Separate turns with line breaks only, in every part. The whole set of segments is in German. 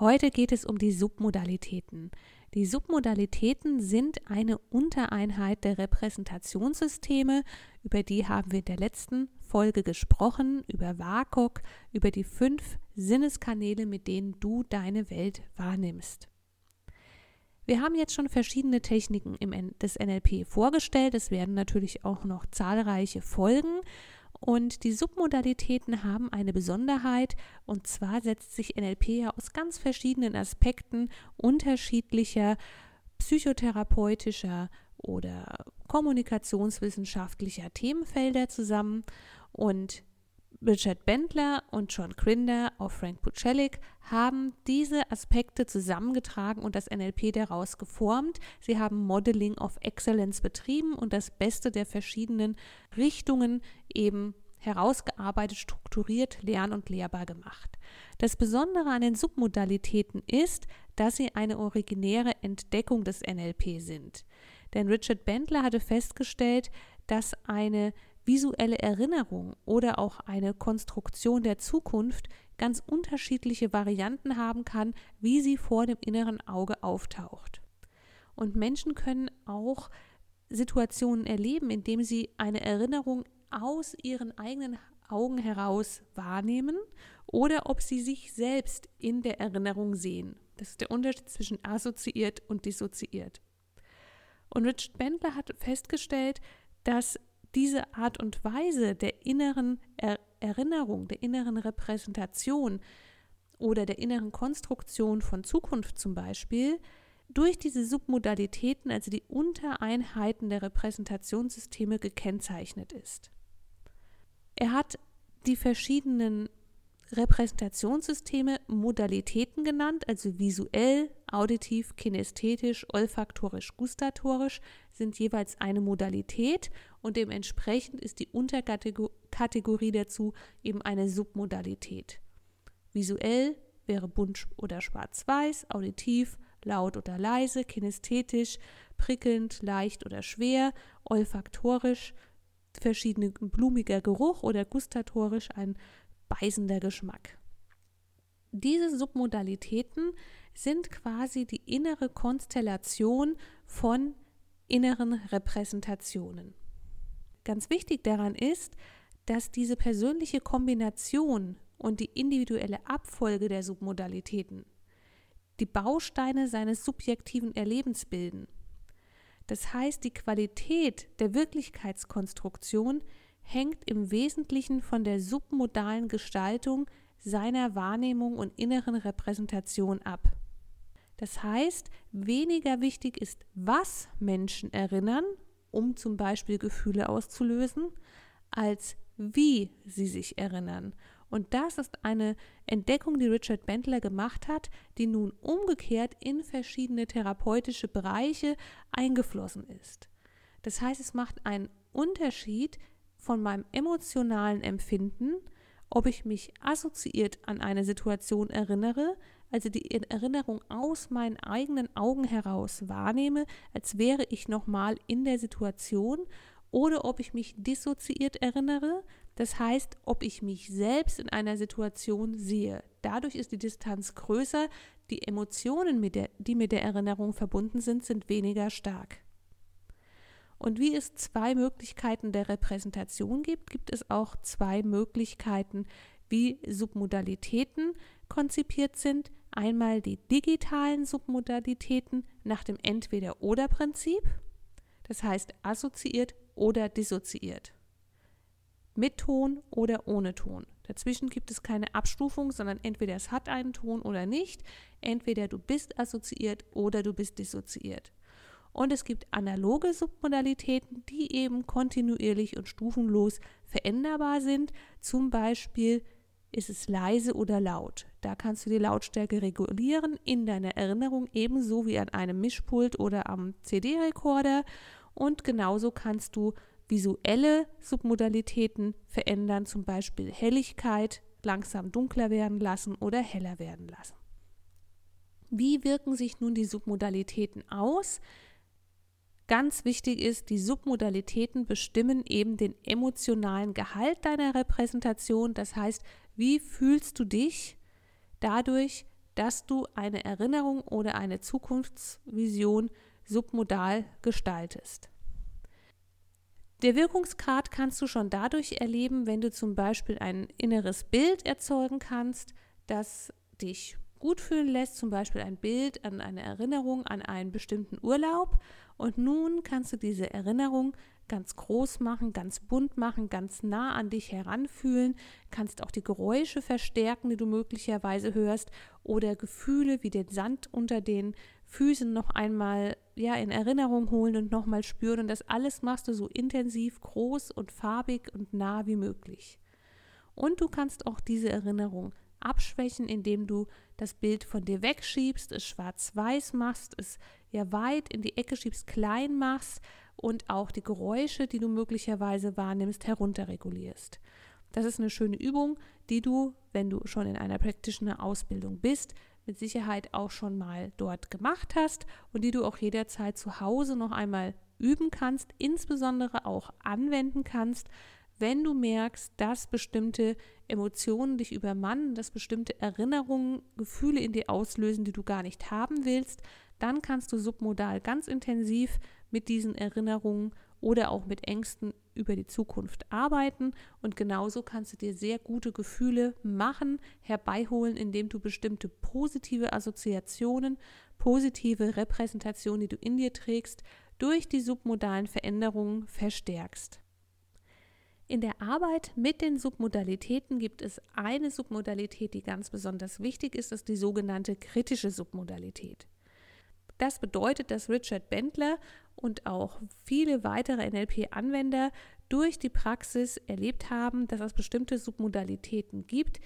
Heute geht es um die Submodalitäten. Die Submodalitäten sind eine Untereinheit der Repräsentationssysteme, über die haben wir in der letzten Folge gesprochen, über WAKOK, über die fünf Sinneskanäle, mit denen du deine Welt wahrnimmst. Wir haben jetzt schon verschiedene Techniken des NLP vorgestellt. Es werden natürlich auch noch zahlreiche Folgen. Und die Submodalitäten haben eine Besonderheit, und zwar setzt sich NLP ja aus ganz verschiedenen Aspekten unterschiedlicher psychotherapeutischer oder kommunikationswissenschaftlicher Themenfelder zusammen. Und Richard Bendler und John Crinder auf Frank Pucelik haben diese Aspekte zusammengetragen und das NLP daraus geformt. Sie haben Modeling of Excellence betrieben und das Beste der verschiedenen Richtungen eben herausgearbeitet, strukturiert, lern- und lehrbar gemacht. Das Besondere an den Submodalitäten ist, dass sie eine originäre Entdeckung des NLP sind. Denn Richard Bendler hatte festgestellt, dass eine visuelle Erinnerung oder auch eine Konstruktion der Zukunft ganz unterschiedliche Varianten haben kann, wie sie vor dem inneren Auge auftaucht. Und Menschen können auch Situationen erleben, indem sie eine Erinnerung aus ihren eigenen Augen heraus wahrnehmen oder ob sie sich selbst in der Erinnerung sehen. Das ist der Unterschied zwischen assoziiert und dissoziiert. Und Richard Bendler hat festgestellt, dass diese Art und Weise der inneren er Erinnerung, der inneren Repräsentation oder der inneren Konstruktion von Zukunft zum Beispiel, durch diese Submodalitäten, also die Untereinheiten der Repräsentationssysteme, gekennzeichnet ist. Er hat die verschiedenen Repräsentationssysteme Modalitäten genannt, also visuell, auditiv, kinästhetisch, olfaktorisch, gustatorisch sind jeweils eine Modalität und dementsprechend ist die Unterkategorie dazu eben eine Submodalität. Visuell wäre bunt oder schwarz-weiß, auditiv, laut oder leise, kinästhetisch, prickelnd, leicht oder schwer, olfaktorisch, verschiedene blumiger Geruch oder gustatorisch ein beißender Geschmack. Diese Submodalitäten sind quasi die innere Konstellation von inneren Repräsentationen. Ganz wichtig daran ist, dass diese persönliche Kombination und die individuelle Abfolge der Submodalitäten die Bausteine seines subjektiven Erlebens bilden. Das heißt, die Qualität der Wirklichkeitskonstruktion hängt im Wesentlichen von der submodalen Gestaltung seiner Wahrnehmung und inneren Repräsentation ab. Das heißt, weniger wichtig ist, was Menschen erinnern, um zum Beispiel Gefühle auszulösen, als wie sie sich erinnern. Und das ist eine Entdeckung, die Richard Bendler gemacht hat, die nun umgekehrt in verschiedene therapeutische Bereiche eingeflossen ist. Das heißt, es macht einen Unterschied, von meinem emotionalen Empfinden, ob ich mich assoziiert an eine Situation erinnere, also die Erinnerung aus meinen eigenen Augen heraus wahrnehme, als wäre ich nochmal in der Situation, oder ob ich mich dissoziiert erinnere, das heißt, ob ich mich selbst in einer Situation sehe. Dadurch ist die Distanz größer, die Emotionen, die mit der Erinnerung verbunden sind, sind weniger stark. Und wie es zwei Möglichkeiten der Repräsentation gibt, gibt es auch zwei Möglichkeiten, wie Submodalitäten konzipiert sind. Einmal die digitalen Submodalitäten nach dem Entweder-Oder-Prinzip, das heißt assoziiert oder dissoziiert. Mit Ton oder ohne Ton. Dazwischen gibt es keine Abstufung, sondern entweder es hat einen Ton oder nicht. Entweder du bist assoziiert oder du bist dissoziiert. Und es gibt analoge Submodalitäten, die eben kontinuierlich und stufenlos veränderbar sind. Zum Beispiel ist es leise oder laut. Da kannst du die Lautstärke regulieren in deiner Erinnerung, ebenso wie an einem Mischpult oder am CD-Rekorder. Und genauso kannst du visuelle Submodalitäten verändern, zum Beispiel Helligkeit langsam dunkler werden lassen oder heller werden lassen. Wie wirken sich nun die Submodalitäten aus? Ganz wichtig ist, die Submodalitäten bestimmen eben den emotionalen Gehalt deiner Repräsentation. Das heißt, wie fühlst du dich dadurch, dass du eine Erinnerung oder eine Zukunftsvision submodal gestaltest. Der Wirkungsgrad kannst du schon dadurch erleben, wenn du zum Beispiel ein inneres Bild erzeugen kannst, das dich gut fühlen lässt, zum Beispiel ein Bild an eine Erinnerung an einen bestimmten Urlaub. Und nun kannst du diese Erinnerung ganz groß machen, ganz bunt machen, ganz nah an dich heranfühlen, kannst auch die Geräusche verstärken, die du möglicherweise hörst oder Gefühle wie den Sand unter den Füßen noch einmal ja in Erinnerung holen und nochmal spüren und das alles machst du so intensiv, groß und farbig und nah wie möglich. Und du kannst auch diese Erinnerung abschwächen, indem du das Bild von dir wegschiebst, es schwarz-weiß machst, es ja weit in die Ecke schiebst, klein machst und auch die Geräusche, die du möglicherweise wahrnimmst, herunterregulierst. Das ist eine schöne Übung, die du, wenn du schon in einer Practitioner Ausbildung bist, mit Sicherheit auch schon mal dort gemacht hast und die du auch jederzeit zu Hause noch einmal üben kannst, insbesondere auch anwenden kannst, wenn du merkst, dass bestimmte Emotionen dich übermannen, dass bestimmte Erinnerungen, Gefühle in dir auslösen, die du gar nicht haben willst, dann kannst du submodal ganz intensiv mit diesen Erinnerungen oder auch mit Ängsten über die Zukunft arbeiten und genauso kannst du dir sehr gute Gefühle machen, herbeiholen, indem du bestimmte positive Assoziationen, positive Repräsentationen, die du in dir trägst, durch die submodalen Veränderungen verstärkst. In der Arbeit mit den Submodalitäten gibt es eine Submodalität, die ganz besonders wichtig ist, das ist die sogenannte kritische Submodalität. Das bedeutet, dass Richard Bendler und auch viele weitere NLP-Anwender durch die Praxis erlebt haben, dass es bestimmte Submodalitäten gibt,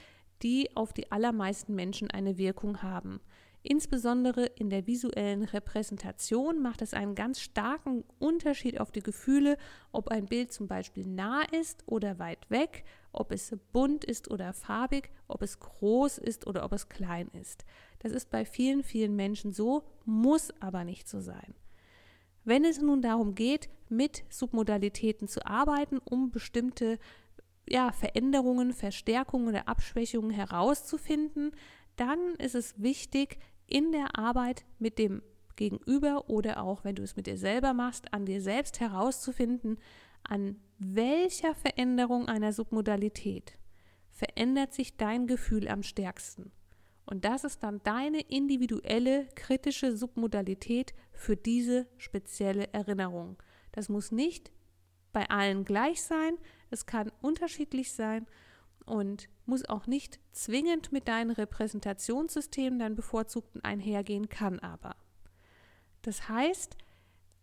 die auf die allermeisten Menschen eine Wirkung haben. Insbesondere in der visuellen Repräsentation macht es einen ganz starken Unterschied auf die Gefühle, ob ein Bild zum Beispiel nah ist oder weit weg, ob es bunt ist oder farbig, ob es groß ist oder ob es klein ist. Das ist bei vielen, vielen Menschen so, muss aber nicht so sein. Wenn es nun darum geht, mit Submodalitäten zu arbeiten, um bestimmte ja, Veränderungen, Verstärkungen oder Abschwächungen herauszufinden, dann ist es wichtig, in der Arbeit mit dem Gegenüber oder auch wenn du es mit dir selber machst, an dir selbst herauszufinden, an welcher Veränderung einer Submodalität verändert sich dein Gefühl am stärksten. Und das ist dann deine individuelle kritische Submodalität für diese spezielle Erinnerung. Das muss nicht bei allen gleich sein, es kann unterschiedlich sein und muss auch nicht zwingend mit deinen Repräsentationssystemen, deinen bevorzugten einhergehen, kann aber. Das heißt,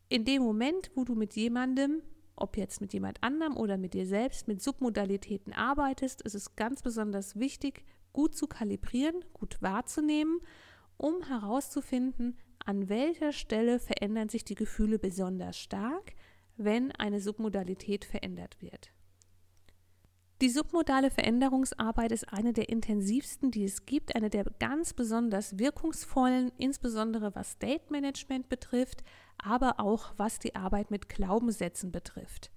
in dem Moment, wo du mit jemandem, ob jetzt mit jemand anderem oder mit dir selbst, mit Submodalitäten arbeitest, ist es ganz besonders wichtig, gut zu kalibrieren, gut wahrzunehmen, um herauszufinden, an welcher Stelle verändern sich die Gefühle besonders stark, wenn eine Submodalität verändert wird. Die submodale Veränderungsarbeit ist eine der intensivsten, die es gibt, eine der ganz besonders wirkungsvollen, insbesondere was State Management betrifft, aber auch was die Arbeit mit Glaubenssätzen betrifft.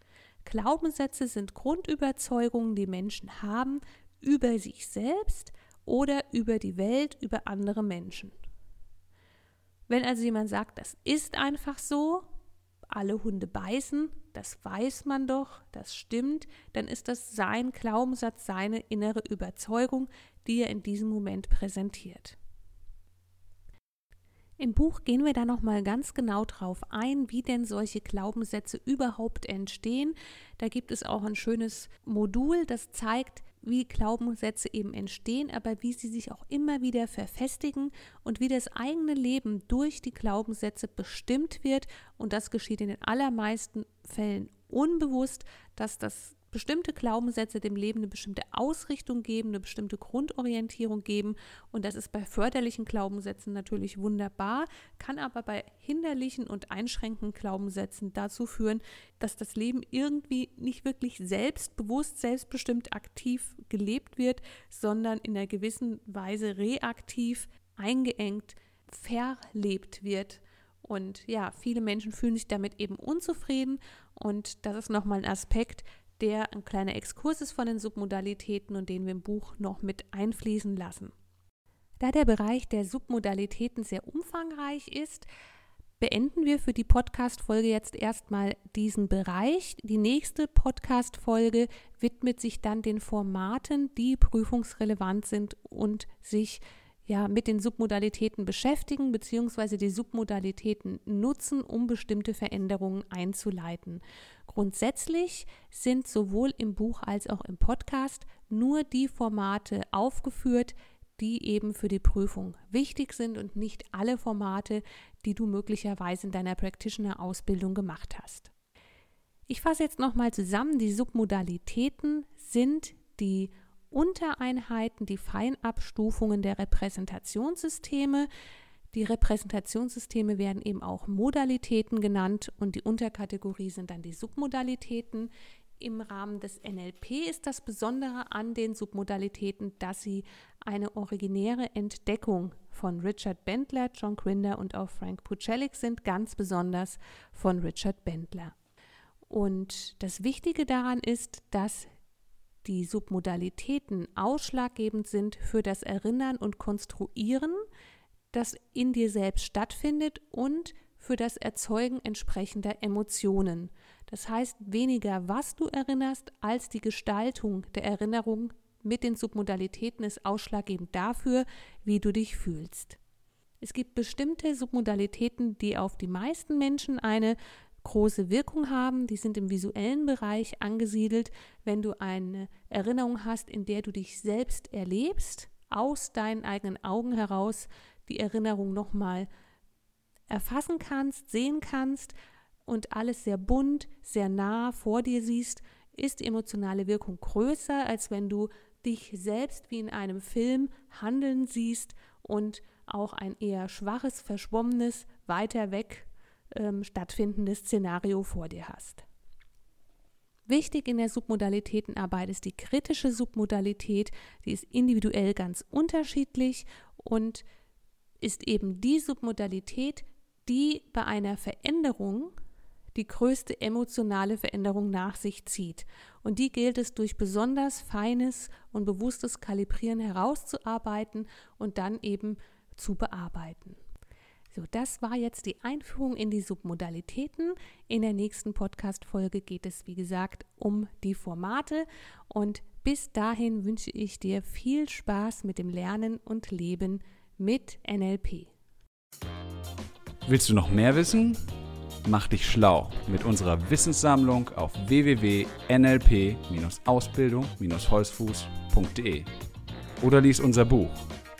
Glaubenssätze sind Grundüberzeugungen, die Menschen haben über sich selbst oder über die Welt, über andere Menschen. Wenn also jemand sagt, das ist einfach so, alle Hunde beißen, das weiß man doch, das stimmt, dann ist das sein Glaubenssatz, seine innere Überzeugung, die er in diesem Moment präsentiert. Im Buch gehen wir da noch mal ganz genau drauf ein, wie denn solche Glaubenssätze überhaupt entstehen. Da gibt es auch ein schönes Modul, das zeigt, wie Glaubenssätze eben entstehen, aber wie sie sich auch immer wieder verfestigen und wie das eigene Leben durch die Glaubenssätze bestimmt wird. Und das geschieht in den allermeisten Fällen unbewusst, dass das bestimmte Glaubenssätze dem Leben eine bestimmte Ausrichtung geben, eine bestimmte Grundorientierung geben. Und das ist bei förderlichen Glaubenssätzen natürlich wunderbar, kann aber bei hinderlichen und einschränkenden Glaubenssätzen dazu führen, dass das Leben irgendwie nicht wirklich selbstbewusst, selbstbestimmt aktiv gelebt wird, sondern in einer gewissen Weise reaktiv, eingeengt, verlebt wird. Und ja, viele Menschen fühlen sich damit eben unzufrieden. Und das ist nochmal ein Aspekt, der ein kleiner Exkurs ist von den Submodalitäten und den wir im Buch noch mit einfließen lassen. Da der Bereich der Submodalitäten sehr umfangreich ist, beenden wir für die Podcast-Folge jetzt erstmal diesen Bereich. Die nächste Podcast-Folge widmet sich dann den Formaten, die prüfungsrelevant sind und sich ja, mit den Submodalitäten beschäftigen bzw. die Submodalitäten nutzen, um bestimmte Veränderungen einzuleiten. Grundsätzlich sind sowohl im Buch als auch im Podcast nur die Formate aufgeführt, die eben für die Prüfung wichtig sind und nicht alle Formate, die du möglicherweise in deiner Practitioner-Ausbildung gemacht hast. Ich fasse jetzt nochmal zusammen. Die Submodalitäten sind die Untereinheiten, die Feinabstufungen der Repräsentationssysteme. Die Repräsentationssysteme werden eben auch Modalitäten genannt und die Unterkategorie sind dann die Submodalitäten. Im Rahmen des NLP ist das Besondere an den Submodalitäten, dass sie eine originäre Entdeckung von Richard Bendler, John Grinder und auch Frank Pucelik sind, ganz besonders von Richard Bendler. Und das Wichtige daran ist, dass die Submodalitäten ausschlaggebend sind für das Erinnern und Konstruieren das in dir selbst stattfindet und für das Erzeugen entsprechender Emotionen. Das heißt, weniger was du erinnerst, als die Gestaltung der Erinnerung mit den Submodalitäten ist ausschlaggebend dafür, wie du dich fühlst. Es gibt bestimmte Submodalitäten, die auf die meisten Menschen eine große Wirkung haben. Die sind im visuellen Bereich angesiedelt. Wenn du eine Erinnerung hast, in der du dich selbst erlebst, aus deinen eigenen Augen heraus, die Erinnerung nochmal erfassen kannst, sehen kannst und alles sehr bunt, sehr nah vor dir siehst, ist die emotionale Wirkung größer, als wenn du dich selbst wie in einem Film handeln siehst und auch ein eher schwaches, verschwommenes, weiter weg ähm, stattfindendes Szenario vor dir hast. Wichtig in der Submodalitätenarbeit ist die kritische Submodalität, die ist individuell ganz unterschiedlich und ist eben die Submodalität, die bei einer Veränderung die größte emotionale Veränderung nach sich zieht. Und die gilt es durch besonders feines und bewusstes Kalibrieren herauszuarbeiten und dann eben zu bearbeiten. So, das war jetzt die Einführung in die Submodalitäten. In der nächsten Podcast-Folge geht es, wie gesagt, um die Formate. Und bis dahin wünsche ich dir viel Spaß mit dem Lernen und Leben mit NLP.
Willst du noch mehr wissen? Mach dich schlau mit unserer Wissenssammlung auf www.nlp-ausbildung-holzfuß.de oder lies unser Buch,